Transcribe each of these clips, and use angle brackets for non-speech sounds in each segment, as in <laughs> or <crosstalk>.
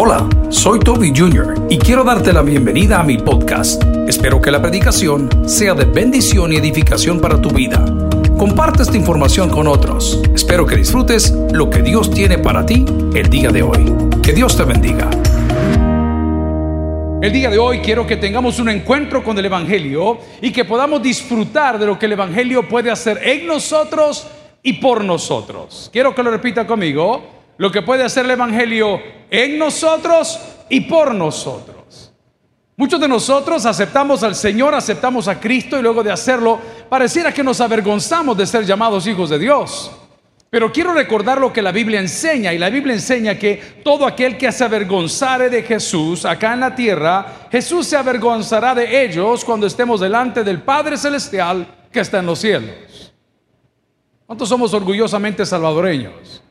Hola, soy Toby Jr. y quiero darte la bienvenida a mi podcast. Espero que la predicación sea de bendición y edificación para tu vida. Comparte esta información con otros. Espero que disfrutes lo que Dios tiene para ti el día de hoy. Que Dios te bendiga. El día de hoy quiero que tengamos un encuentro con el Evangelio y que podamos disfrutar de lo que el Evangelio puede hacer en nosotros y por nosotros. Quiero que lo repita conmigo, lo que puede hacer el Evangelio en nosotros y por nosotros. Muchos de nosotros aceptamos al Señor, aceptamos a Cristo y luego de hacerlo pareciera que nos avergonzamos de ser llamados hijos de Dios. Pero quiero recordar lo que la Biblia enseña, y la Biblia enseña que todo aquel que se avergonzare de Jesús acá en la tierra, Jesús se avergonzará de ellos cuando estemos delante del Padre Celestial que está en los cielos. ¿Cuántos somos orgullosamente salvadoreños?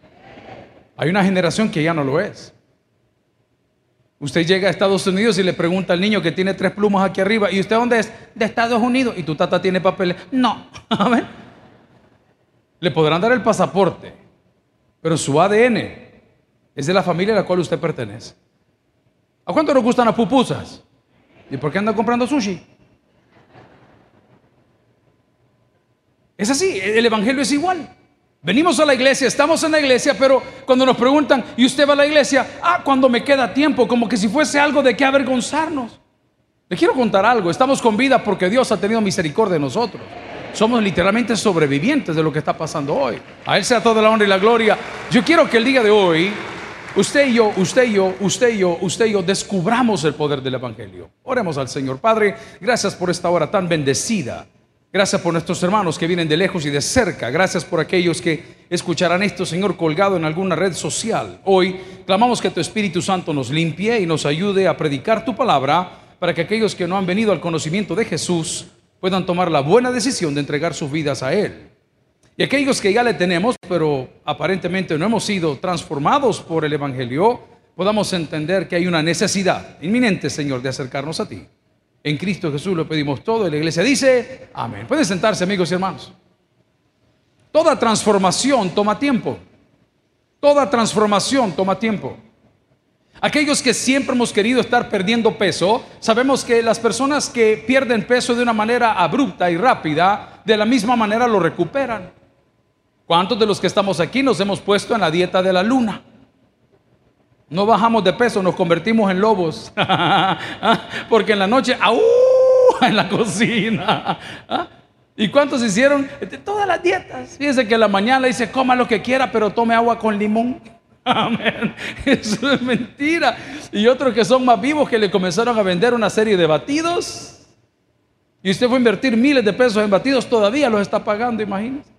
Hay una generación que ya no lo es. Usted llega a Estados Unidos y le pregunta al niño que tiene tres plumas aquí arriba, ¿y usted dónde es? De Estados Unidos. ¿Y tu tata tiene papeles? No. <laughs> Le podrán dar el pasaporte, pero su ADN es de la familia a la cual usted pertenece. ¿A cuánto nos gustan las pupusas? ¿Y por qué anda comprando sushi? Es así, el Evangelio es igual. Venimos a la iglesia, estamos en la iglesia, pero cuando nos preguntan, ¿y usted va a la iglesia? Ah, cuando me queda tiempo, como que si fuese algo de qué avergonzarnos. Le quiero contar algo, estamos con vida porque Dios ha tenido misericordia de nosotros. Somos literalmente sobrevivientes de lo que está pasando hoy. A Él sea toda la honra y la gloria. Yo quiero que el día de hoy, usted y yo, usted y yo, usted y yo, usted y yo, descubramos el poder del Evangelio. Oremos al Señor. Padre, gracias por esta hora tan bendecida. Gracias por nuestros hermanos que vienen de lejos y de cerca. Gracias por aquellos que escucharán esto, Señor, colgado en alguna red social. Hoy clamamos que tu Espíritu Santo nos limpie y nos ayude a predicar tu palabra para que aquellos que no han venido al conocimiento de Jesús puedan tomar la buena decisión de entregar sus vidas a Él. Y aquellos que ya le tenemos, pero aparentemente no hemos sido transformados por el Evangelio, podamos entender que hay una necesidad inminente, Señor, de acercarnos a ti. En Cristo Jesús lo pedimos todo y la iglesia dice, amén. Pueden sentarse, amigos y hermanos. Toda transformación toma tiempo. Toda transformación toma tiempo. Aquellos que siempre hemos querido estar perdiendo peso, sabemos que las personas que pierden peso de una manera abrupta y rápida, de la misma manera lo recuperan. ¿Cuántos de los que estamos aquí nos hemos puesto en la dieta de la luna? No bajamos de peso, nos convertimos en lobos. <laughs> Porque en la noche, ¡au! <laughs> En la cocina. ¿Ah? ¿Y cuántos hicieron? Todas las dietas. Fíjense que en la mañana dice, coma lo que quiera, pero tome agua con limón. <laughs> Amén. Eso es mentira. Y otros que son más vivos que le comenzaron a vender una serie de batidos. Y usted fue a invertir miles de pesos en batidos, todavía los está pagando, imagínese.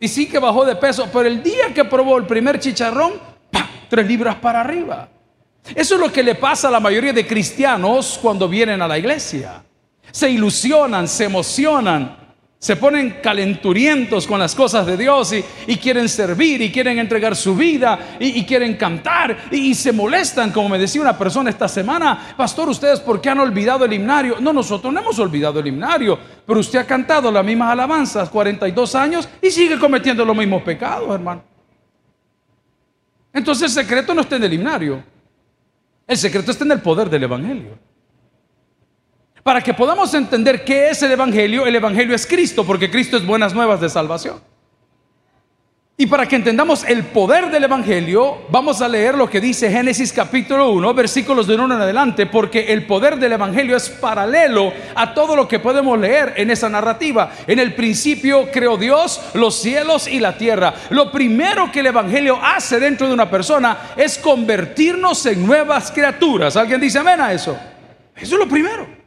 Y sí que bajó de peso, pero el día que probó el primer chicharrón. Tres libras para arriba. Eso es lo que le pasa a la mayoría de cristianos cuando vienen a la iglesia. Se ilusionan, se emocionan, se ponen calenturientos con las cosas de Dios y, quieren servir y quieren entregar su vida y, quieren cantar y, se molestan, como me decía una persona esta semana, pastor, ustedes por qué han olvidado el himnario? No, nosotros no hemos olvidado el himnario, pero usted ha cantado las mismas alabanzas 42 años y sigue cometiendo los mismos pecados, hermano. Entonces el secreto no está en el himnario, el secreto está en el poder del Evangelio. Para que podamos entender qué es el Evangelio, el Evangelio es Cristo, porque Cristo es buenas nuevas de salvación. Y para que entendamos el poder del Evangelio, vamos a leer lo que dice Génesis capítulo 1, versículos de 1 en adelante, porque el poder del Evangelio es paralelo a todo lo que podemos leer en esa narrativa. En el principio creó Dios los cielos y la tierra. Lo primero que el Evangelio hace dentro de una persona es convertirnos en nuevas criaturas. ¿Alguien dice amén a eso? Eso es lo primero.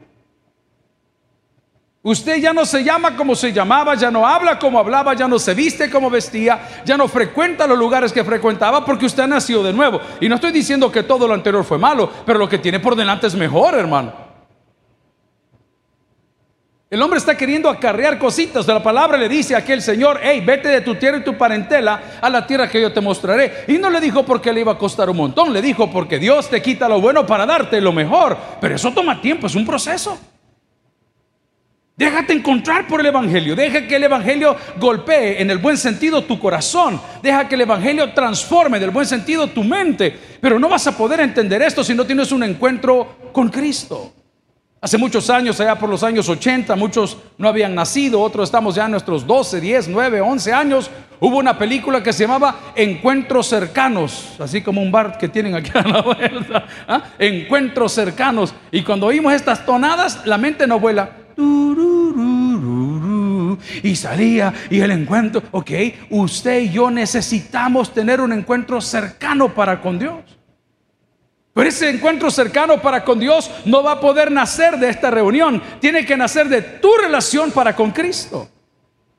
Usted ya no se llama como se llamaba, ya no habla como hablaba, ya no se viste como vestía, ya no frecuenta los lugares que frecuentaba porque usted nació de nuevo. Y no estoy diciendo que todo lo anterior fue malo, pero lo que tiene por delante es mejor, hermano. El hombre está queriendo acarrear cositas. De la palabra le dice a aquel señor, hey, vete de tu tierra y tu parentela a la tierra que yo te mostraré. Y no le dijo porque le iba a costar un montón, le dijo porque Dios te quita lo bueno para darte lo mejor. Pero eso toma tiempo, es un proceso. Déjate encontrar por el Evangelio. Deja que el Evangelio golpee en el buen sentido tu corazón. Deja que el Evangelio transforme en el buen sentido tu mente. Pero no vas a poder entender esto si no tienes un encuentro con Cristo. Hace muchos años, allá por los años 80, muchos no habían nacido, otros estamos ya en nuestros 12, 10, 9, 11 años. Hubo una película que se llamaba Encuentros Cercanos, así como un bar que tienen aquí <laughs> a la vuelta. ¿ah? Encuentros Cercanos. Y cuando oímos estas tonadas, la mente nos vuela. Y salía y el encuentro, ok, usted y yo necesitamos tener un encuentro cercano para con Dios. Pero ese encuentro cercano para con Dios no va a poder nacer de esta reunión. Tiene que nacer de tu relación para con Cristo.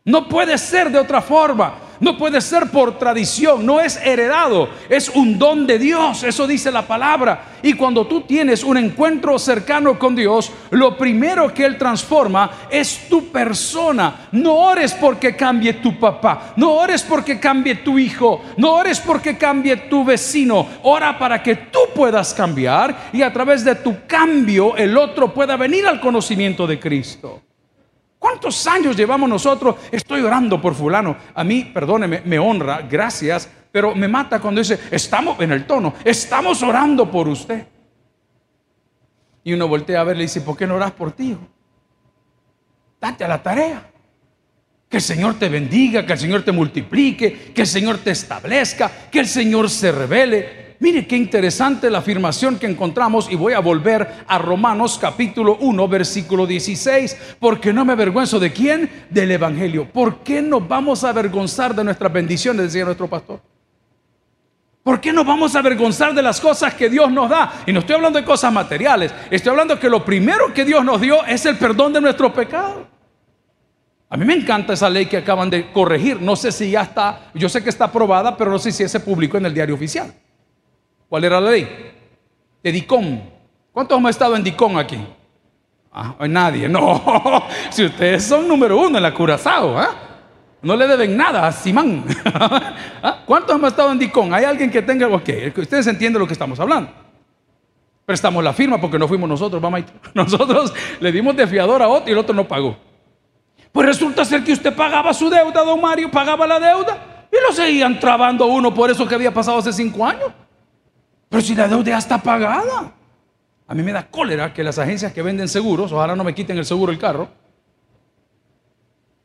No puede ser de otra forma. No puede ser por tradición, no es heredado, es un don de Dios, eso dice la palabra. Y cuando tú tienes un encuentro cercano con Dios, lo primero que Él transforma es tu persona. No ores porque cambie tu papá, no ores porque cambie tu hijo, no ores porque cambie tu vecino. Ora para que tú puedas cambiar y a través de tu cambio el otro pueda venir al conocimiento de Cristo. ¿Cuántos años llevamos nosotros? Estoy orando por fulano. A mí, perdóneme, me honra, gracias, pero me mata cuando dice, estamos en el tono, estamos orando por usted. Y uno voltea a ver y le dice, ¿por qué no oras por ti? Date a la tarea. Que el Señor te bendiga, que el Señor te multiplique, que el Señor te establezca, que el Señor se revele. Mire qué interesante la afirmación que encontramos y voy a volver a Romanos capítulo 1 versículo 16, porque no me avergüenzo de quién, del Evangelio. ¿Por qué nos vamos a avergonzar de nuestras bendiciones, decía nuestro pastor? ¿Por qué nos vamos a avergonzar de las cosas que Dios nos da? Y no estoy hablando de cosas materiales, estoy hablando que lo primero que Dios nos dio es el perdón de nuestro pecado. A mí me encanta esa ley que acaban de corregir. No sé si ya está, yo sé que está aprobada, pero no sé si se publicó en el diario oficial. ¿Cuál era la ley? De Dicón. ¿Cuántos hemos estado en Dicón aquí? Ah, nadie. No, <laughs> si ustedes son número uno en la Curazao, ¿ah? No le deben nada a Simán. <laughs> ¿Ah? ¿Cuántos hemos estado en Dicón? ¿Hay alguien que tenga Ok, ustedes entienden lo que estamos hablando. Prestamos la firma porque no fuimos nosotros, mamá. <laughs> Nosotros le dimos de fiador a otro y el otro no pagó. Pues resulta ser que usted pagaba su deuda, don Mario, pagaba la deuda y lo seguían trabando uno por eso que había pasado hace cinco años. Pero si la deuda ya está pagada. A mí me da cólera que las agencias que venden seguros, ojalá no me quiten el seguro el carro,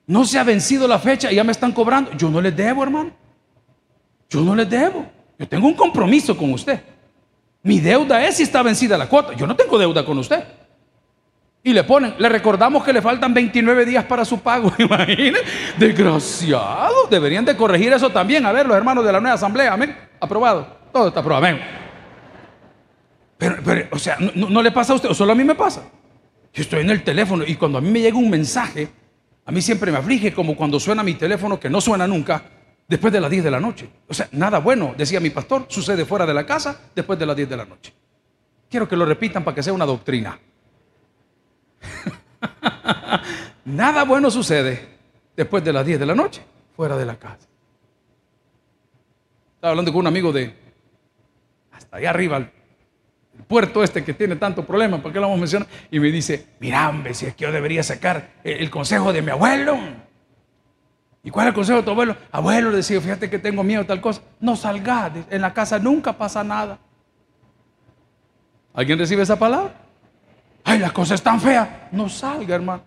no se ha vencido la fecha y ya me están cobrando. Yo no les debo, hermano. Yo no les debo. Yo tengo un compromiso con usted. Mi deuda es si está vencida la cuota. Yo no tengo deuda con usted. Y le ponen, le recordamos que le faltan 29 días para su pago. <laughs> Imagínense, desgraciado. Deberían de corregir eso también. A ver, los hermanos de la nueva asamblea, amén. Aprobado. Todo está aprobado, amén. Pero, o sea, no, le pasa a usted, solo a mí me pasa. Yo estoy en el teléfono y cuando a mí me llega un mensaje, a mí siempre me aflige como cuando suena mi teléfono, que no suena nunca, después de las 10 de la noche. O sea, nada bueno, decía mi pastor, sucede fuera de la casa después de las 10 de la noche. Quiero que lo repitan para que sea una doctrina. <laughs> nada bueno sucede después de las 10 de la noche fuera de la casa. Estaba hablando con un amigo de hasta allá arriba, puerto este que tiene tanto problema, ¿por qué lo vamos a mencionar? Y me dice, mira, hombre, si es que yo debería sacar el consejo de mi abuelo. ¿Y cuál es el consejo de tu abuelo? Abuelo, le decía, fíjate que tengo miedo tal cosa. No salgas, en la casa nunca pasa nada. ¿Alguien recibe esa palabra? Ay, la cosa es tan fea. No salga, hermano.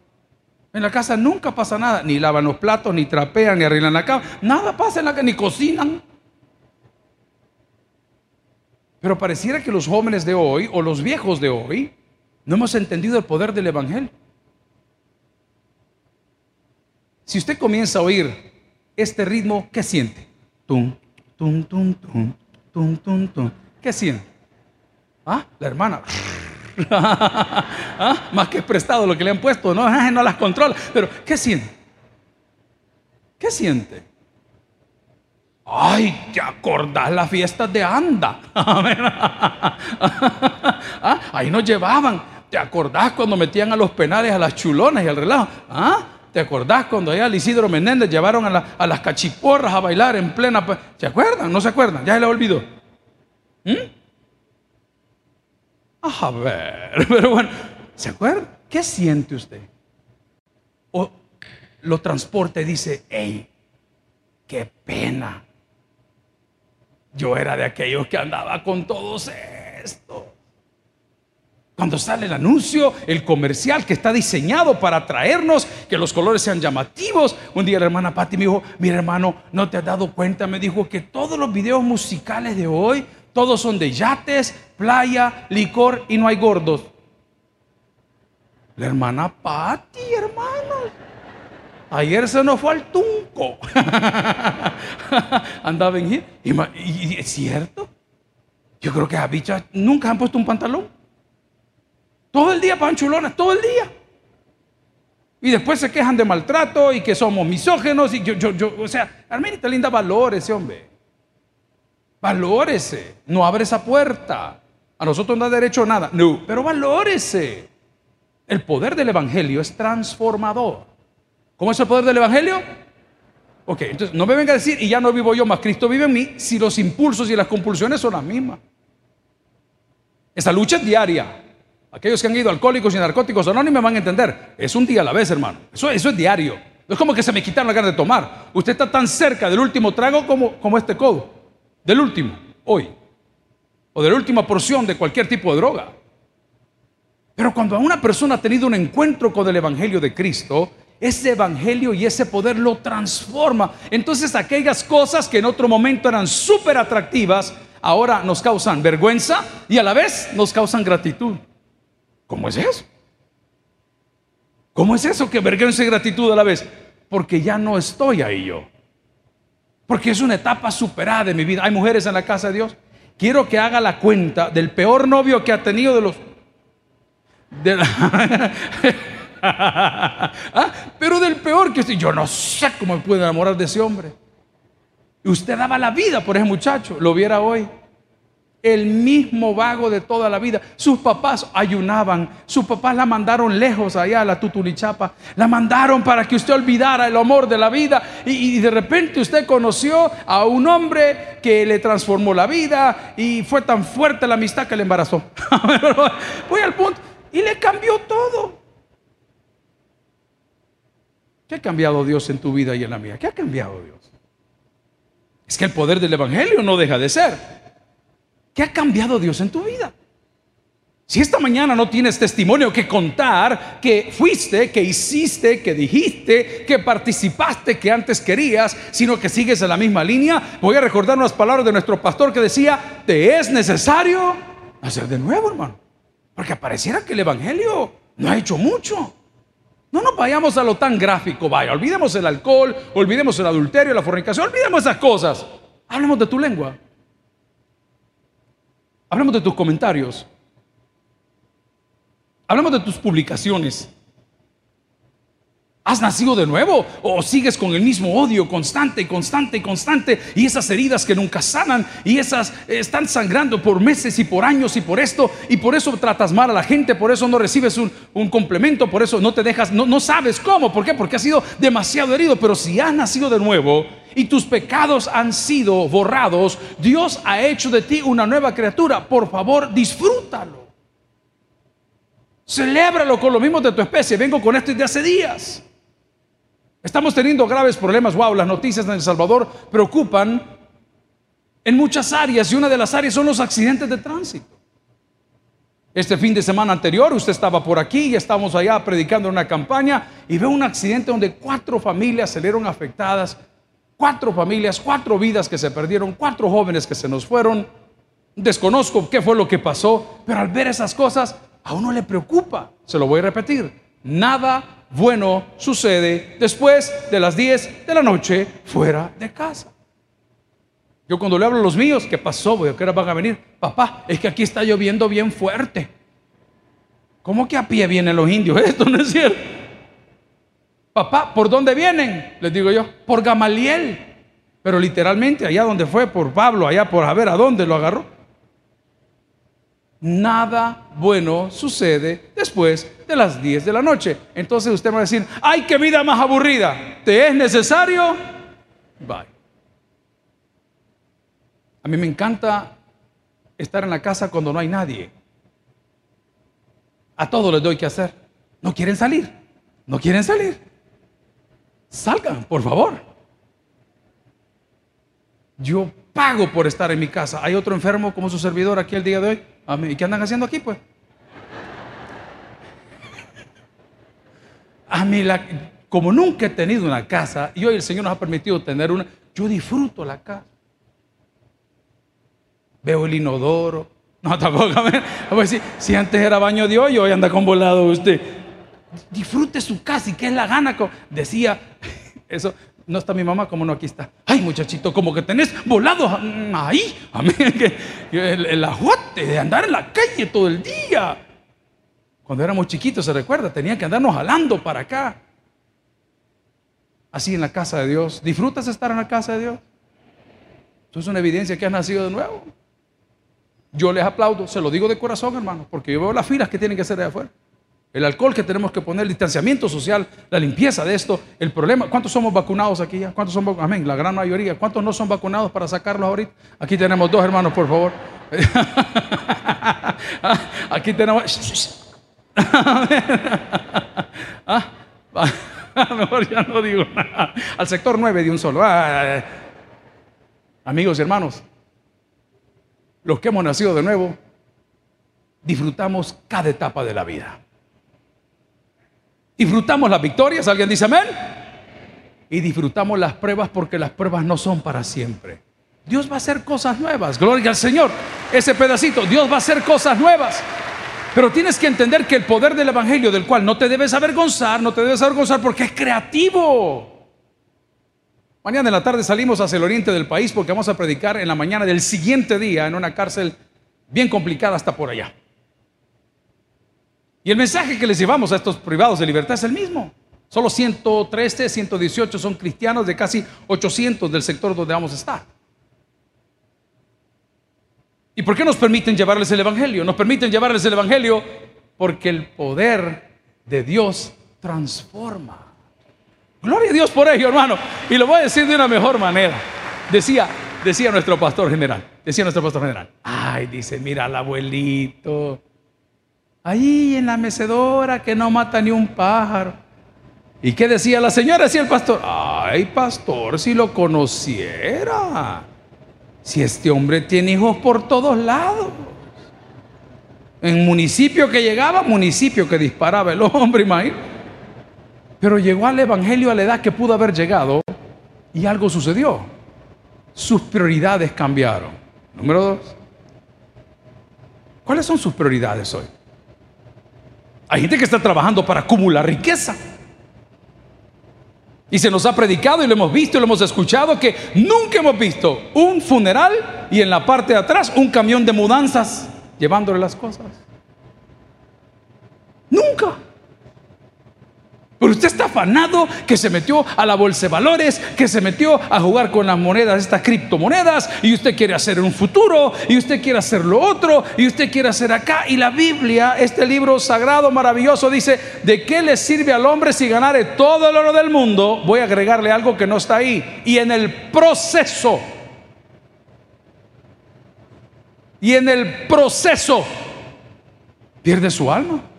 En la casa nunca pasa nada. Ni lavan los platos, ni trapean, ni arreglan la cama. Nada pasa en la casa, ni cocinan. Pero pareciera que los jóvenes de hoy o los viejos de hoy no hemos entendido el poder del Evangelio. Si usted comienza a oír este ritmo, ¿qué siente? Tum, tum, tum, tum, tum, tum, tum. ¿Qué siente? ¿Ah? La hermana. <laughs> ¿Ah? Más que prestado lo que le han puesto, no, no las controla. Pero, ¿qué siente? ¿Qué siente? Ay, ¿te acordás las fiestas de Anda? <laughs> <laughs> ¿Ah? Ahí nos llevaban. ¿Te acordás cuando metían a los penales a las chulonas y al relajo? ¿Ah? ¿Te acordás cuando allá al Isidro Menéndez llevaron a, las cachiporras a bailar en plena... ¿Se acuerdan? ¿No se acuerdan? Ya se le olvidó. ¿Mm? A ver, <laughs> pero bueno, ¿se acuerdan? ¿Qué siente usted? lo transporta y dice, hey, qué pena. Yo era de aquellos que andaba con todos estos. Cuando sale el anuncio, el comercial que está diseñado para atraernos, que los colores sean llamativos. Un día la hermana Patti me dijo, mi hermano, ¿no te has dado cuenta? Me dijo que todos los videos musicales de hoy, todos son de yates, playa, licor y no hay gordos. La hermana Patti, hermanos. Ayer se nos fue al tunco. <laughs> Andaba en y, y, es cierto. Yo creo que a bichas nunca han puesto un pantalón. Todo el día panchulonas, todo el día. Y después se quejan de maltrato y que somos misógenos. Y yo, yo, yo, o sea, Armenita linda, valórese, hombre. Valórese. No abre esa puerta. A nosotros no da derecho a nada. No, pero valórese. El poder del Evangelio es transformador. ¿Cómo es el poder del Evangelio? Ok, entonces no me venga a decir, y ya no vivo yo, más Cristo vive en mí, si los impulsos y las compulsiones son las mismas. Esa lucha es diaria. Aquellos que han ido alcohólicos y narcóticos anónimos van a entender. Es un día a la vez, hermano. Eso, es diario. No es como que se me quitaron la gana de tomar. Usted está tan cerca del último trago como, como este codo. Del último, hoy. O de la última porción de cualquier tipo de droga. Pero cuando una persona ha tenido un encuentro con el Evangelio de Cristo, ese Evangelio y ese poder lo transforma. Entonces aquellas cosas que en otro momento eran súper atractivas, ahora nos causan vergüenza y a la vez nos causan gratitud. ¿Cómo es eso? ¿Cómo es eso que vergüenza y gratitud a la vez? Porque ya no estoy ahí yo. Porque es una etapa superada de mi vida. Hay mujeres en la casa de Dios. Quiero que haga la cuenta del peor novio que ha tenido de los... <laughs> <laughs> ¿Ah? Pero del peor que estoy. Yo no sé cómo me puedo enamorar de ese hombre. Y usted daba la vida por ese muchacho. Lo viera hoy el mismo vago de toda la vida. Sus papás ayunaban, sus papás la mandaron lejos allá a la Tutulichapa, la mandaron para que usted olvidara el amor de la vida y, de repente usted conoció a un hombre que le transformó la vida y fue tan fuerte la amistad que le embarazó. <laughs> Voy al punto y le cambió todo. ¿Qué ha cambiado Dios en tu vida y en la mía? ¿Qué ha cambiado Dios? Es que el poder del Evangelio no deja de ser. ¿Qué ha cambiado Dios en tu vida? Si esta mañana no tienes testimonio que contar, que fuiste, que hiciste, que dijiste, que participaste, que antes querías, sino que sigues en la misma línea, voy a recordar unas palabras de nuestro pastor que decía, te es necesario hacer de nuevo, hermano. Porque pareciera que el Evangelio no ha hecho mucho. No nos vayamos a lo tan gráfico, vaya, olvidemos el alcohol, olvidemos el adulterio, la fornicación, olvidemos esas cosas. Hablemos de tu lengua. Hablamos de tus comentarios. Hablamos de tus publicaciones. ¿Has nacido de nuevo o sigues con el mismo odio constante, constante, constante y esas heridas que nunca sanan y esas eh, están sangrando por meses y por años y por esto y por eso tratas mal a la gente, por eso no recibes un, complemento, por eso no te dejas, no, no sabes cómo, ¿por qué? Porque has sido demasiado herido, pero si has nacido de nuevo y tus pecados han sido borrados, Dios ha hecho de ti una nueva criatura. Por favor, disfrútalo. Celébralo con lo mismo de tu especie. Vengo con esto desde hace días. Estamos teniendo graves problemas. Wow, las noticias en El Salvador preocupan en muchas áreas y una de las áreas son los accidentes de tránsito. Este fin de semana anterior usted estaba por aquí y estábamos allá predicando una campaña y ve un accidente donde cuatro familias salieron afectadas Cuatro familias, cuatro vidas que se perdieron, cuatro jóvenes que se nos fueron. Desconozco qué fue lo que pasó, pero al ver esas cosas, a uno le preocupa. Se lo voy a repetir. Nada bueno sucede después de las 10 de la noche fuera de casa. Yo cuando le hablo a los míos, ¿qué pasó? ¿A qué hora van a venir? Papá, es que aquí está lloviendo bien fuerte. ¿Cómo que a pie vienen los indios? <laughs> Esto no es cierto. Papá, ¿por dónde vienen? Les digo yo, por Gamaliel. Pero literalmente, allá donde fue, por Pablo, allá por a ver a dónde lo agarró. Nada bueno sucede después de las 10 de la noche. Entonces usted va a decir, ¡ay, qué vida más aburrida! ¿Te es necesario? Bye. A mí me encanta estar en la casa cuando no hay nadie. A todos les doy que hacer. No quieren salir. No quieren salir. salgan, por favor. Yo pago por estar en mi casa. Hay otro enfermo como su servidor aquí el día de hoy. ¿Y qué andan haciendo aquí, pues? A mí, como nunca he tenido una casa y hoy el Señor nos ha permitido tener una, yo disfruto la casa. Veo el inodoro. No, <laughs> tampoco. A ver, si, si antes era baño de hoy, hoy anda con volado usted. Disfrute su casa y que es la gana. Decía, <laughs> eso, no está mi mamá, como no aquí está. Ay, muchachito, como que tenés volado ahí. <laughs> El, el ajuate de andar en la calle todo el día. Cuando éramos chiquitos, se recuerda, tenían que andarnos jalando para acá. Así en la casa de Dios. ¿Disfrutas estar en la casa de Dios? Eso es una evidencia que has nacido de nuevo. Yo les aplaudo, se lo digo de corazón, hermano, porque yo veo las filas que tienen que hacer de afuera. El alcohol que tenemos que poner, el distanciamiento social, la limpieza de esto, el problema. ¿Cuántos somos vacunados aquí ya? ¿Cuántos son? Amén, la gran mayoría. ¿Cuántos no son vacunados para sacarlos ahorita? Aquí tenemos dos hermanos, por favor. <laughs> aquí tenemos. <laughs> ah, <laughs> mejor ya no digo nada. Al sector 9 de un solo. Ah, amigos y hermanos, los que hemos nacido de nuevo, disfrutamos cada etapa de la vida. Disfrutamos las victorias, alguien dice amén. Y disfrutamos las pruebas porque las pruebas no son para siempre. Dios va a hacer cosas nuevas, gloria al Señor. Ese pedacito, Dios va a hacer cosas nuevas. Pero tienes que entender que el poder del Evangelio, del cual no te debes avergonzar, no te debes avergonzar porque es creativo. Mañana en la tarde salimos hacia el oriente del país porque vamos a predicar en la mañana del siguiente día en una cárcel bien complicada hasta por allá. Y el mensaje que les llevamos a estos privados de libertad es el mismo. Solo 113, 118 son cristianos de casi 800 del sector donde vamos a estar. ¿Y por qué nos permiten llevarles el Evangelio? Nos permiten llevarles el Evangelio porque el poder de Dios transforma. Gloria a Dios por ello, hermano. Y lo voy a decir de una mejor manera. Decía, decía nuestro pastor general, decía nuestro pastor general. Ay, dice, mira al abuelito. Ahí en la mecedora que no mata ni un pájaro. ¿Y qué decía la señora? Decía el pastor. Ay, pastor, si lo conociera. Si este hombre tiene hijos por todos lados. En municipio que llegaba, municipio que disparaba el hombre, imagínate. Pero llegó al Evangelio a la edad que pudo haber llegado y algo sucedió. Sus prioridades cambiaron. Número dos. ¿Cuáles son sus prioridades hoy? Hay gente que está trabajando para acumular riqueza. Y se nos ha predicado y lo hemos visto y lo hemos escuchado que nunca hemos visto un funeral y en la parte de atrás un camión de mudanzas llevándole las cosas. Nunca. Pero usted está afanado que se metió a la bolsa de valores, que se metió a jugar con las monedas, estas criptomonedas, y usted quiere hacer un futuro, y usted quiere hacer lo otro, y usted quiere hacer acá. Y la Biblia, este libro sagrado, maravilloso, dice, ¿de qué le sirve al hombre si ganare todo el oro del mundo? Voy a agregarle algo que no está ahí. Y en el proceso, y en el proceso, pierde su alma.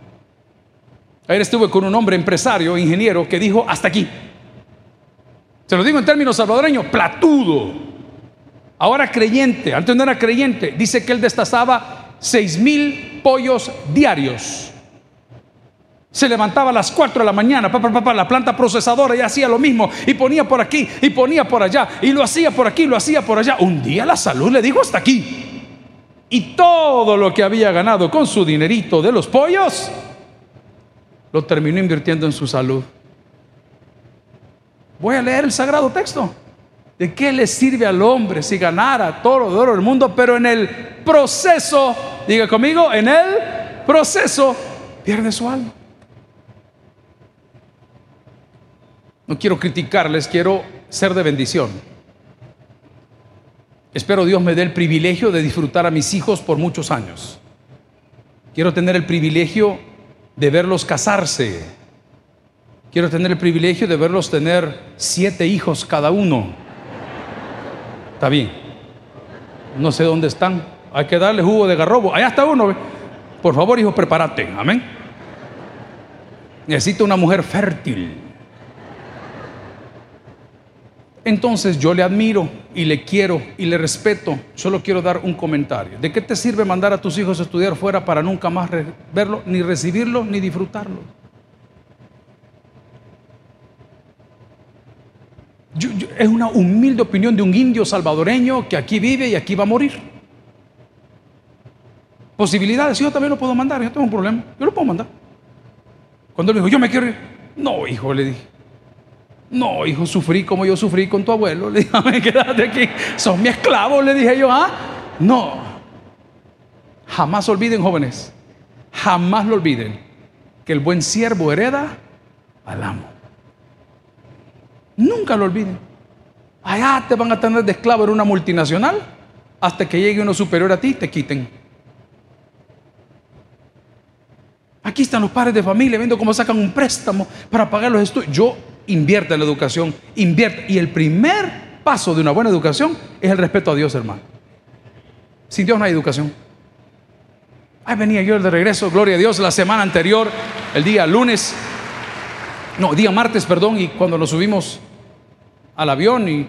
Ayer estuve con un hombre empresario, ingeniero, que dijo, hasta aquí. Se lo digo en términos salvadoreños, platudo. Ahora creyente, antes no era creyente, dice que él destazaba seis mil pollos diarios. Se levantaba a las 4 de la mañana, papá, papá, la planta procesadora y hacía lo mismo, y ponía por aquí, y ponía por allá, y lo hacía por aquí, lo hacía por allá. Un día la salud le dijo hasta aquí. Y todo lo que había ganado con su dinerito de los pollos, lo terminó invirtiendo en su salud. Voy a leer el sagrado texto. ¿De qué le sirve al hombre si ganara todo el oro del mundo, pero en el proceso, diga conmigo, en el proceso pierde su alma? No quiero criticarles, quiero ser de bendición. Espero Dios me dé el privilegio de disfrutar a mis hijos por muchos años. Quiero tener el privilegio de verlos casarse. Quiero tener el privilegio de verlos tener siete hijos cada uno. Está bien. No sé dónde están. Hay que darle jugo de garrobo. Allá está uno. Por favor, hijo, prepárate. Amén. Necesito una mujer fértil. Entonces yo le admiro y le quiero y le respeto. Solo quiero dar un comentario. ¿De qué te sirve mandar a tus hijos a estudiar fuera para nunca más verlo, ni recibirlo, ni disfrutarlo? es una humilde opinión de un indio salvadoreño que aquí vive y aquí va a morir. Posibilidades, yo también lo puedo mandar, yo tengo un problema, yo lo puedo mandar. Cuando él dijo, yo me quiero ir, no, hijo, le dije, no, hijo, sufrí como yo sufrí con tu abuelo. <laughs> Le dije, quédate aquí. Son mi esclavo, le dije yo, ¿ah? No. Jamás olviden, jóvenes. Jamás lo olviden. Que el buen siervo hereda al amo. Nunca lo olviden. Allá te van a tener de esclavo en una multinacional hasta que llegue uno superior a ti y te quiten. Aquí están los padres de familia viendo cómo sacan un préstamo para pagar los estudios. Yo invierte en la educación, invierte. Y el primer paso de una buena educación es el respeto a Dios, hermano. Sin Dios no hay educación. Ahí venía yo de regreso, gloria a Dios, la semana anterior, el día lunes, no, día martes, perdón, y cuando nos subimos al avión y,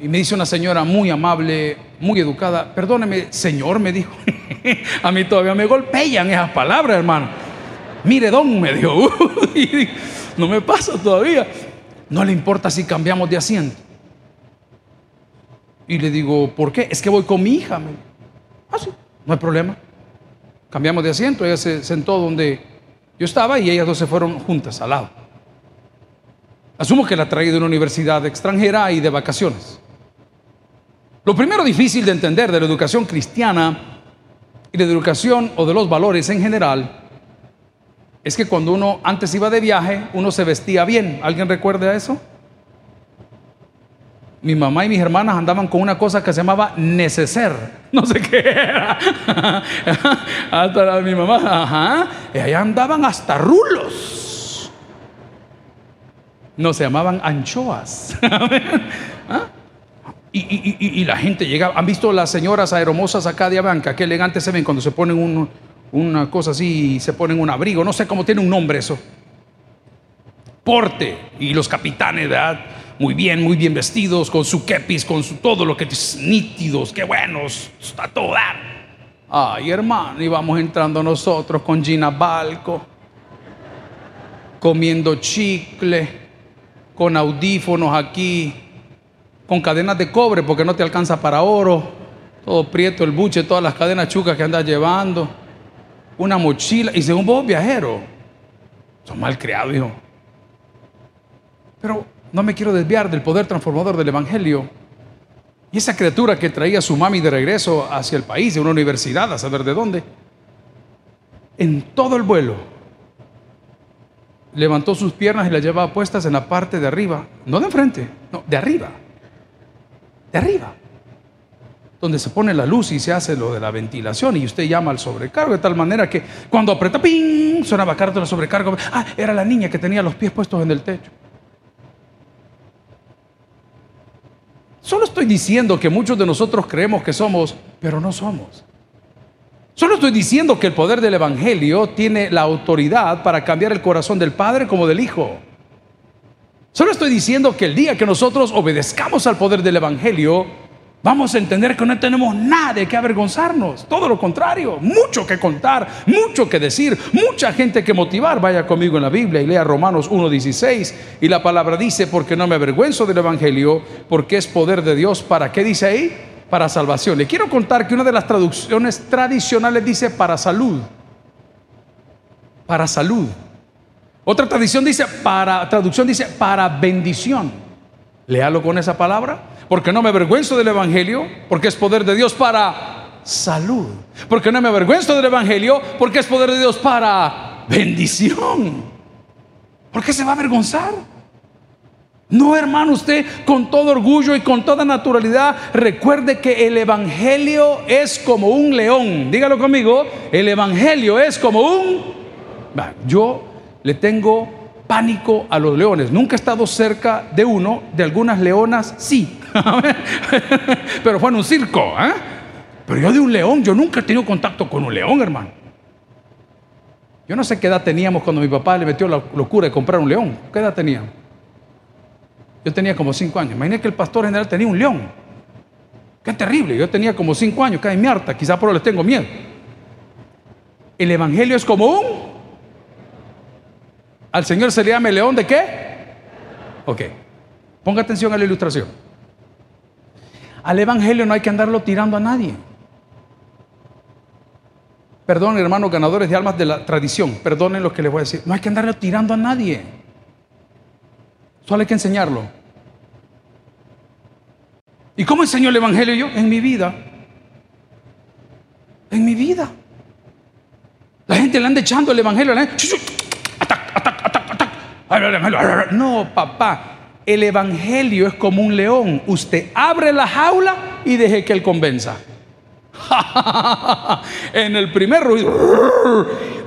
y me dice una señora muy amable, muy educada, perdóneme, señor, me dijo, <laughs> a mí todavía me golpean esas palabras, hermano. Mire, don, me dijo, <laughs> no me pasa todavía. No le importa si cambiamos de asiento. Y le digo, ¿por qué? Es que voy con mi hija. Ah, sí, no hay problema. Cambiamos de asiento, ella se sentó donde yo estaba y ellas dos se fueron juntas al lado. Asumo que la traí de una universidad extranjera y de vacaciones. Lo primero difícil de entender de la educación cristiana y de la educación o de los valores en general es que cuando uno antes iba de viaje, uno se vestía bien. ¿Alguien recuerda eso? Mi mamá y mis hermanas andaban con una cosa que se llamaba neceser. <laughs> No sé qué era. <laughs> hasta mi mamá, ajá. Y allá andaban hasta rulos. No, se llamaban anchoas. <laughs> ¿Ah? y, la gente llegaba. ¿Han visto las señoras aeromosas acá de Abanca? Qué elegantes se ven cuando se ponen un, una cosa así y se ponen un abrigo, no sé cómo tiene un nombre eso. Porte. Y los capitanes, ¿verdad? Muy bien, muy bien vestidos, con su kepis, con su todo lo que es nítidos, qué buenos, está todo Ay, hermano, íbamos entrando nosotros con Gina Balco, comiendo chicle, con audífonos aquí, con cadenas de cobre porque no te alcanza para oro, todo prieto el buche, todas las cadenas chucas que andas llevando una mochila y según vos viajero. Son mal creados, hijo. Pero no me quiero desviar del poder transformador del Evangelio. Y esa criatura que traía a su mami de regreso hacia el país, de una universidad, a saber de dónde, en todo el vuelo, levantó sus piernas y las llevaba puestas en la parte de arriba, no de enfrente, no, de arriba, de arriba donde se pone la luz y se hace lo de la ventilación y usted llama al sobrecargo de tal manera que cuando aprieta, ¡ping! sonaba carta la sobrecargo. Ah, era la niña que tenía los pies puestos en el techo. Solo estoy diciendo que muchos de nosotros creemos que somos, pero no somos. Solo estoy diciendo que el poder del Evangelio tiene la autoridad para cambiar el corazón del Padre como del Hijo. Solo estoy diciendo que el día que nosotros obedezcamos al poder del Evangelio, Vamos a entender que no tenemos nada de que avergonzarnos, todo lo contrario, mucho que contar, mucho que decir, mucha gente que motivar. Vaya conmigo en la Biblia y lea Romanos 1.16 y la palabra dice, porque no me avergüenzo del Evangelio, porque es poder de Dios. ¿Para qué dice ahí? Para salvación. Le quiero contar que una de las traducciones tradicionales dice para salud. Para salud. Otra tradición dice para, traducción dice para bendición. Léalo con esa palabra porque no me avergüenzo del Evangelio, porque es poder de Dios para salud. Porque no me avergüenzo del Evangelio, porque es poder de Dios para bendición. ¿Por qué se va a avergonzar? No, hermano, usted con todo orgullo y con toda naturalidad recuerde que el Evangelio es como un león. Dígalo conmigo, el Evangelio es como un... Yo le tengo pánico a los leones. Nunca he estado cerca de uno, de algunas leonas sí, <laughs> pero fue en un circo. ¿eh? Pero yo de un león, yo nunca he tenido contacto con un león, hermano. Yo no sé qué edad teníamos cuando mi papá le metió la locura de comprar un león. ¿Qué edad teníamos? Yo tenía como cinco años. Imagínate que el pastor general tenía un león. Qué terrible. Yo tenía como cinco años, cae mi harta. Quizás por eso les tengo miedo. El evangelio es como un. Al Señor se le llama el león de qué? Ok. Ponga atención a la ilustración. Al evangelio no hay que andarlo tirando a nadie. Perdón, hermanos ganadores de almas de la tradición. Perdonen lo que les voy a decir. No hay que andarlo tirando a nadie. Solo hay que enseñarlo. ¿Y cómo enseñó el Evangelio yo? En mi vida. En mi vida. La gente le anda echando el Evangelio. No, papá. El Evangelio es como un león. Usted abre la jaula y deje que él convenza. <laughs> en el primer ruido.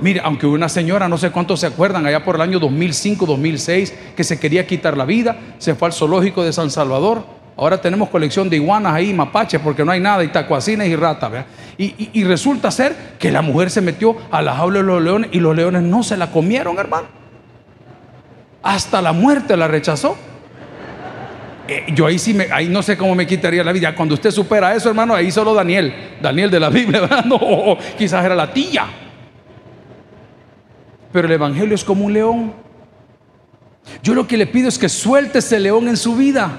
Mire, aunque una señora, no sé cuántos se acuerdan, allá por el año 2005, 2006, que se quería quitar la vida, se fue al zoológico de San Salvador. Ahora tenemos colección de iguanas ahí, mapaches, porque no hay nada, y tacuacines y ratas. Y, y, resulta ser que la mujer se metió a la jaula de los leones y los leones no se la comieron, hermano. Hasta la muerte la rechazó. Eh, yo ahí sí, me, ahí no sé cómo me quitaría la vida. Cuando usted supera eso, hermano, ahí solo Daniel, Daniel de la Biblia, <laughs> ¿verdad? No, quizás era la tía. Pero el Evangelio es como un león. Yo lo que le pido es que suelte ese león en su vida.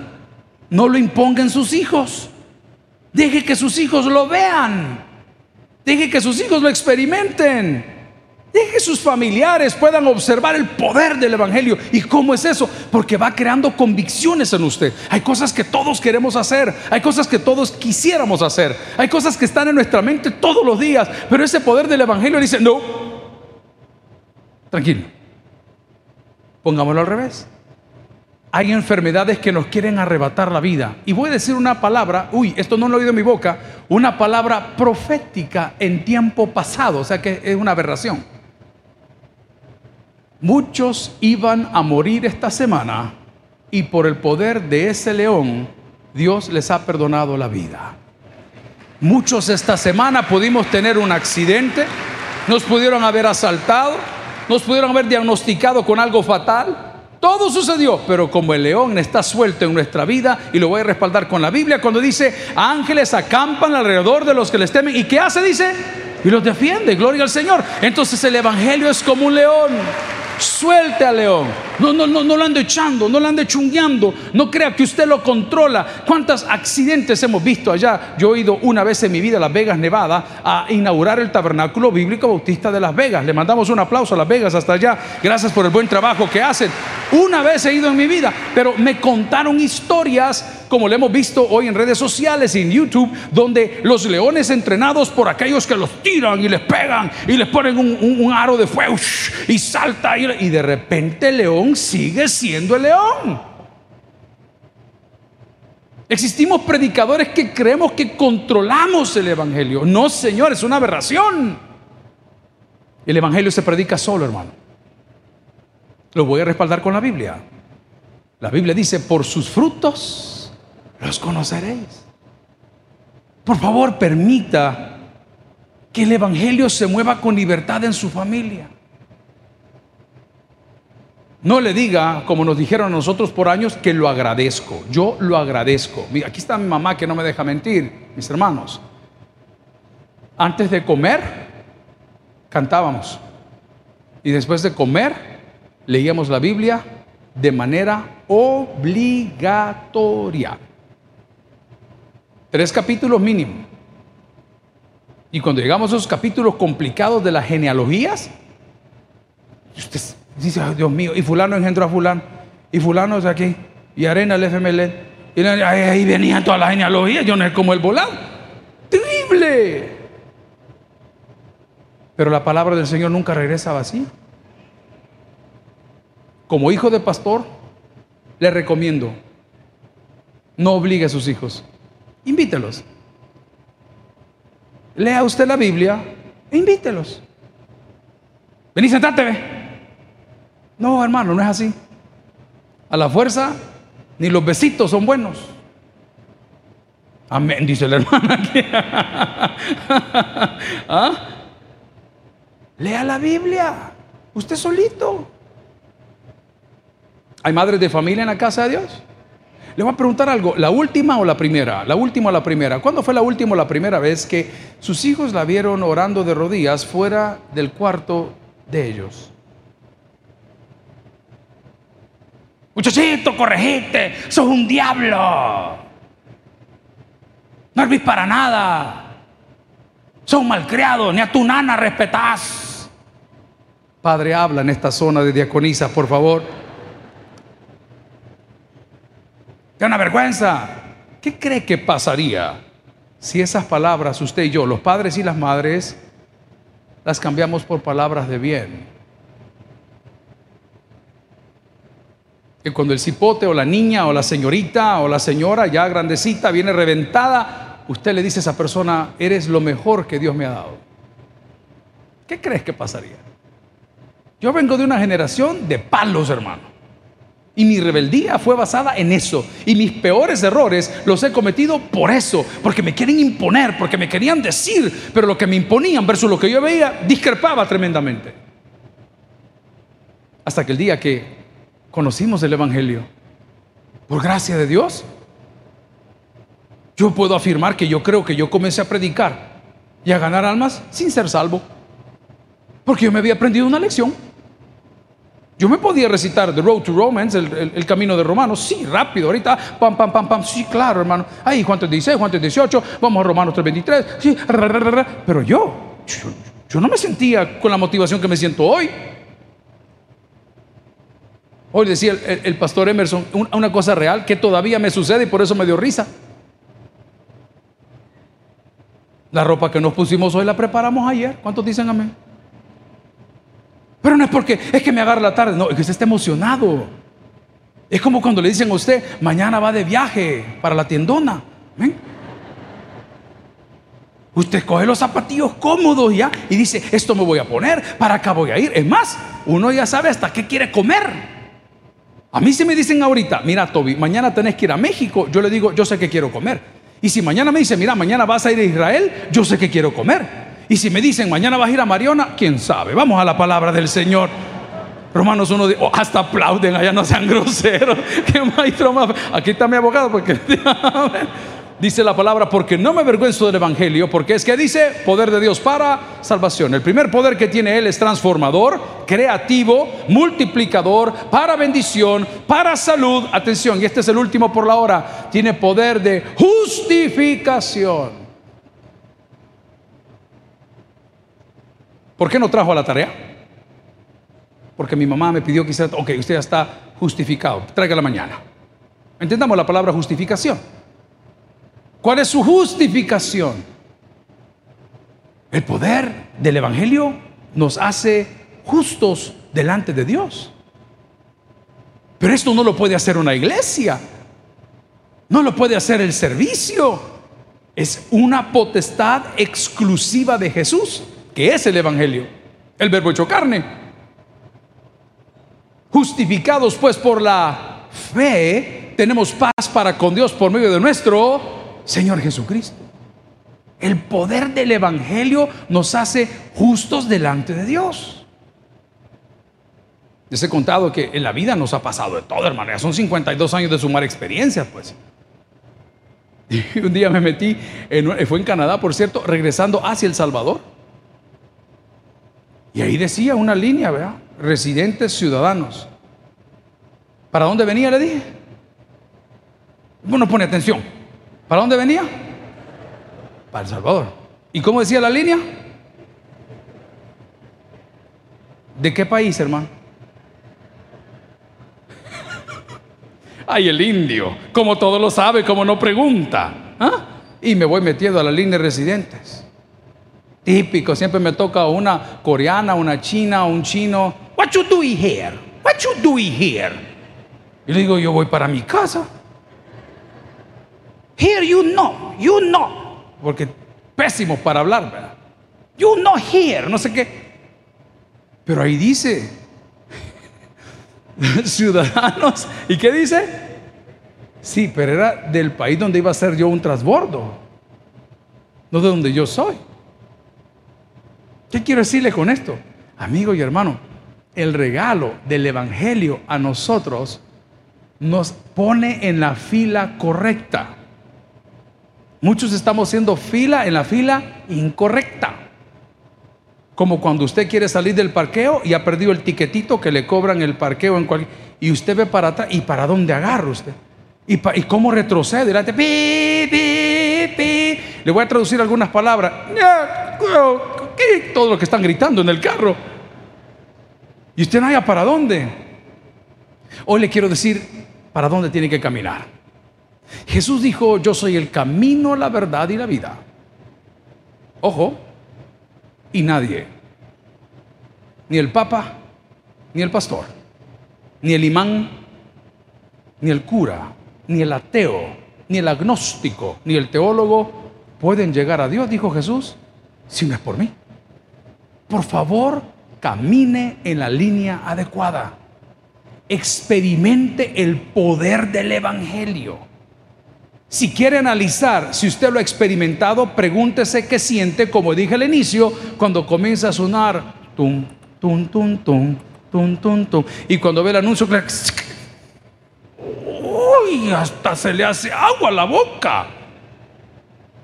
No lo imponga en sus hijos. Deje que sus hijos lo vean. Deje que sus hijos lo experimenten. Deje que sus familiares puedan observar el poder del Evangelio. ¿Y cómo es eso? Porque va creando convicciones en usted. Hay cosas que todos queremos hacer. Hay cosas que todos quisiéramos hacer. Hay cosas que están en nuestra mente todos los días. Pero ese poder del Evangelio dice, no. Tranquilo. Pongámoslo al revés. Hay enfermedades que nos quieren arrebatar la vida. Y voy a decir una palabra, uy, esto no lo he oído en mi boca, una palabra profética en tiempo pasado, o sea que es una aberración. Muchos iban a morir esta semana y por el poder de ese león, Dios les ha perdonado la vida. Muchos esta semana pudimos tener un accidente, nos pudieron haber asaltado, nos pudieron haber diagnosticado con algo fatal. Todo sucedió, pero como el león está suelto en nuestra vida, y lo voy a respaldar con la Biblia, cuando dice, ángeles acampan alrededor de los que les temen, ¿y qué hace? Dice, y los defiende, gloria al Señor. Entonces el Evangelio es como un león. Suelte al león. No, no, no, no lo ande echando, no lo ande chungueando. No crea que usted lo controla. ¿Cuántos accidentes hemos visto allá? Yo he ido una vez en mi vida a Las Vegas, Nevada, a inaugurar el Tabernáculo Bíblico Bautista de Las Vegas. Le mandamos un aplauso a Las Vegas hasta allá. Gracias por el buen trabajo que hacen. Una vez he ido en mi vida, pero me contaron historias como lo hemos visto hoy en redes sociales y en YouTube, donde los leones entrenados por aquellos que los tiran y les pegan y les ponen un, aro de fuego y salta y, y de repente el sigue siendo el león. Existimos predicadores que creemos que controlamos el Evangelio. No, Señor, es una aberración. El Evangelio se predica solo, hermano. Lo voy a respaldar con la Biblia. La Biblia dice, por sus frutos los conoceréis. Por favor, permita que el Evangelio se mueva con libertad en su familia. No le diga, como nos dijeron a nosotros por años, que lo agradezco. Yo lo agradezco. Mira, aquí está mi mamá que no me deja mentir, mis hermanos. Antes de comer, cantábamos. Y después de comer, leíamos la Biblia de manera obligatoria. Tres capítulos mínimo. Y cuando llegamos a esos capítulos complicados de las genealogías, usted dice, Dios mío, y fulano engendró a fulano, y fulano es aquí, y arena el FML, y ahí venían todas las genealogías, yo no es como el volado. Terrible. Pero la palabra del Señor nunca regresa vacía. Como hijo de pastor, le recomiendo, no obligue a sus hijos. Invítelos. Lea usted la Biblia e invítelos. Vení, sentate, ve. No, hermano, no es así. A la fuerza, ni los besitos son buenos. Amén, dice la <laughs> hermana <laughs> ¿Ah? Lea la Biblia. Usted solito. ¿Hay madres de familia en la casa de Dios? Le voy a preguntar algo, ¿la última o la primera? La última o la primera. ¿Cuándo fue la última o la primera vez que sus hijos la vieron orando de rodillas fuera del cuarto de ellos? Muchachito, corregiste, sos un diablo. No servís para nada. Sos un malcriado, ni a tu nana respetás. Padre, habla en esta zona de diaconisa, por favor. ¡Qué una vergüenza! ¿Qué cree que pasaría si esas palabras, usted y yo, los padres y las madres, las cambiamos por palabras de bien? Que cuando el cipote o la niña o la señorita o la señora ya grandecita viene reventada, usted le dice a esa persona, eres lo mejor que Dios me ha dado. ¿Qué crees que pasaría? Yo vengo de una generación de palos, hermano. Y mi rebeldía fue basada en eso. Y mis peores errores los he cometido por eso. Porque me quieren imponer, porque me querían decir. Pero lo que me imponían versus lo que yo veía discrepaba tremendamente. Hasta que el día que conocimos el Evangelio, por gracia de Dios, yo puedo afirmar que yo creo que yo comencé a predicar y a ganar almas sin ser salvo. Porque yo me había aprendido una lección. Yo me podía recitar The Road to Romance, el, camino de Romanos, sí, rápido, ahorita, pam, pam, pam, pam, sí, claro, hermano. Ahí, Juan 3.16, Juan 3.18, vamos a Romanos 3.23, sí, pero yo, yo, no me sentía con la motivación que me siento hoy. Hoy decía el, pastor Emerson una cosa real que todavía me sucede y por eso me dio risa. La ropa que nos pusimos hoy la preparamos ayer. ¿Cuántos dicen amén? Pero no es porque es que me agarra la tarde, no, es que usted está emocionado. Es como cuando le dicen a usted, mañana va de viaje para la tiendona. Usted coge los zapatillos cómodos ya y dice, esto me voy a poner, para acá voy a ir. Es más, uno ya sabe hasta qué quiere comer. A mí si me dicen ahorita, mira Toby, mañana tenés que ir a México, yo le digo, yo sé qué quiero comer. Y si mañana me dice, mira, mañana vas a ir a Israel, yo sé qué quiero comer. Y si me dicen, mañana vas a ir a Mariona, quién sabe. Vamos a la palabra del Señor. Romanos 1, oh, hasta aplauden, allá no sean groseros. <laughs> Qué maestro más. Aquí está mi abogado, porque <laughs> dice la palabra, porque no me avergüenzo del Evangelio, porque es que dice poder de Dios para salvación. El primer poder que tiene Él es transformador, creativo, multiplicador, para bendición, para salud. Atención, y este es el último por la hora, tiene poder de justificación. ¿Por qué no trajo a la tarea? Porque mi mamá me pidió que hiciera, ok, usted ya está justificado, traiga la mañana. Entendamos la palabra justificación. ¿Cuál es su justificación? El poder del Evangelio nos hace justos delante de Dios. Pero esto no lo puede hacer una iglesia. No lo puede hacer el servicio. Es una potestad exclusiva de Jesús que es el Evangelio, el verbo hecho carne. Justificados pues por la fe, tenemos paz para con Dios por medio de nuestro Señor Jesucristo. El poder del Evangelio nos hace justos delante de Dios. Les he contado que en la vida nos ha pasado de todo, hermano. son 52 años de sumar experiencias, pues. <laughs> Y un día me metí, fue en Canadá, por cierto, regresando hacia El Salvador. Y ahí decía una línea, ¿verdad? Residentes ciudadanos. ¿Para dónde venía? Le dije. Bueno, pone atención. ¿Para dónde venía? Para El Salvador. ¿Y cómo decía la línea? ¿De qué país, hermano? <laughs> Ay, el indio, como todo lo sabe, como no pregunta. ¿Ah? Y me voy metiendo a la línea de residentes. Típico, siempre me toca una coreana, una china, un chino. What you doing here? What you doing here? Y le digo, yo voy para mi casa. Here you know, you know. Porque pésimo para hablar, ¿verdad? You know here, no sé qué. Pero ahí dice, <laughs> ciudadanos. ¿Y qué dice? Sí, pero era del país donde iba a ser yo un transbordo, no de donde yo soy. ¿Qué quiero decirle con esto? Amigo y hermano, el regalo del Evangelio a nosotros nos pone en la fila correcta. Muchos estamos haciendo fila en la fila incorrecta. Como cuando usted quiere salir del parqueo y ha perdido el tiquetito que le cobran el parqueo en. Y usted ve para atrás y para dónde agarra usted. Y, cómo retrocede. Delante, Le voy a traducir algunas palabras. Todo lo que están gritando en el carro. Y usted no haya para dónde. Hoy le quiero decir para dónde tiene que caminar. Jesús dijo, yo soy el camino, la verdad y la vida. Ojo, y nadie, ni el Papa, ni el pastor, ni el imán, ni el cura, ni el ateo, ni el agnóstico, ni el teólogo pueden llegar a Dios, dijo Jesús, si no es por mí. Por favor, camine en la línea adecuada. Experimente el poder del Evangelio. Si quiere analizar si usted lo ha experimentado, pregúntese qué siente, como dije al inicio, cuando comienza a sonar tum, tum, tum, tum, tum, tum, tum. Y cuando ve el anuncio, uy, hasta se le hace agua a la boca.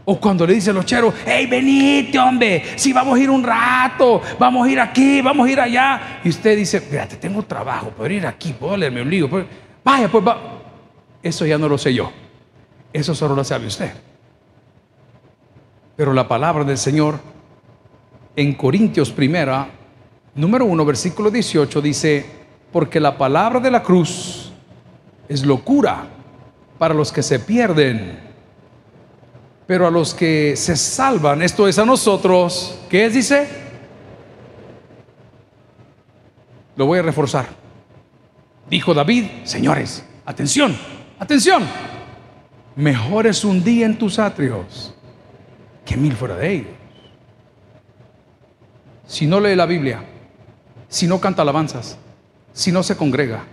O cuando le dice a los cheros, hey, venite, hombre, si vamos a ir un rato, vamos a ir aquí, vamos a ir allá. Y usted dice, fíjate, tengo trabajo, puedo ir aquí, puedo leerme un libro. Vaya, pues va. Eso ya no lo sé yo. Eso solo lo sabe usted. Pero la palabra del Señor en Corintios primera, número 1, versículo 18, dice, porque la palabra de la cruz es locura para los que se pierden pero a los que se salvan, esto es a nosotros, ¿qué es? Dice, lo voy a reforzar. Dijo David, señores, atención, atención, mejor es un día en tus atrios que mil fuera de ellos. Si no lee la Biblia, si no canta alabanzas, si no se congrega,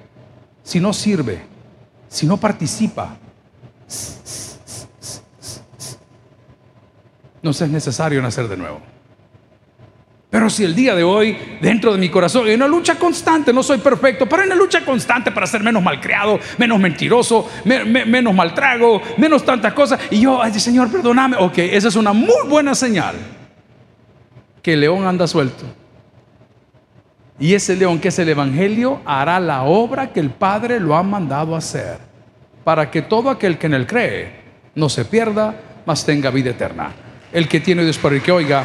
si no sirve, si no participa, no es necesario nacer de nuevo. Pero si el día de hoy, dentro de mi corazón, hay una lucha constante, no soy perfecto, pero hay una lucha constante para ser menos malcriado, menos mentiroso, menos maltrago, menos tantas cosas. Y yo, ay, Señor, perdóname. Ok, esa es una muy buena señal. Que el león anda suelto. Y ese león que es el Evangelio hará la obra que el Padre lo ha mandado hacer. Para que todo aquel que en él cree no se pierda, mas tenga vida eterna. El que tiene Dios para el que oiga,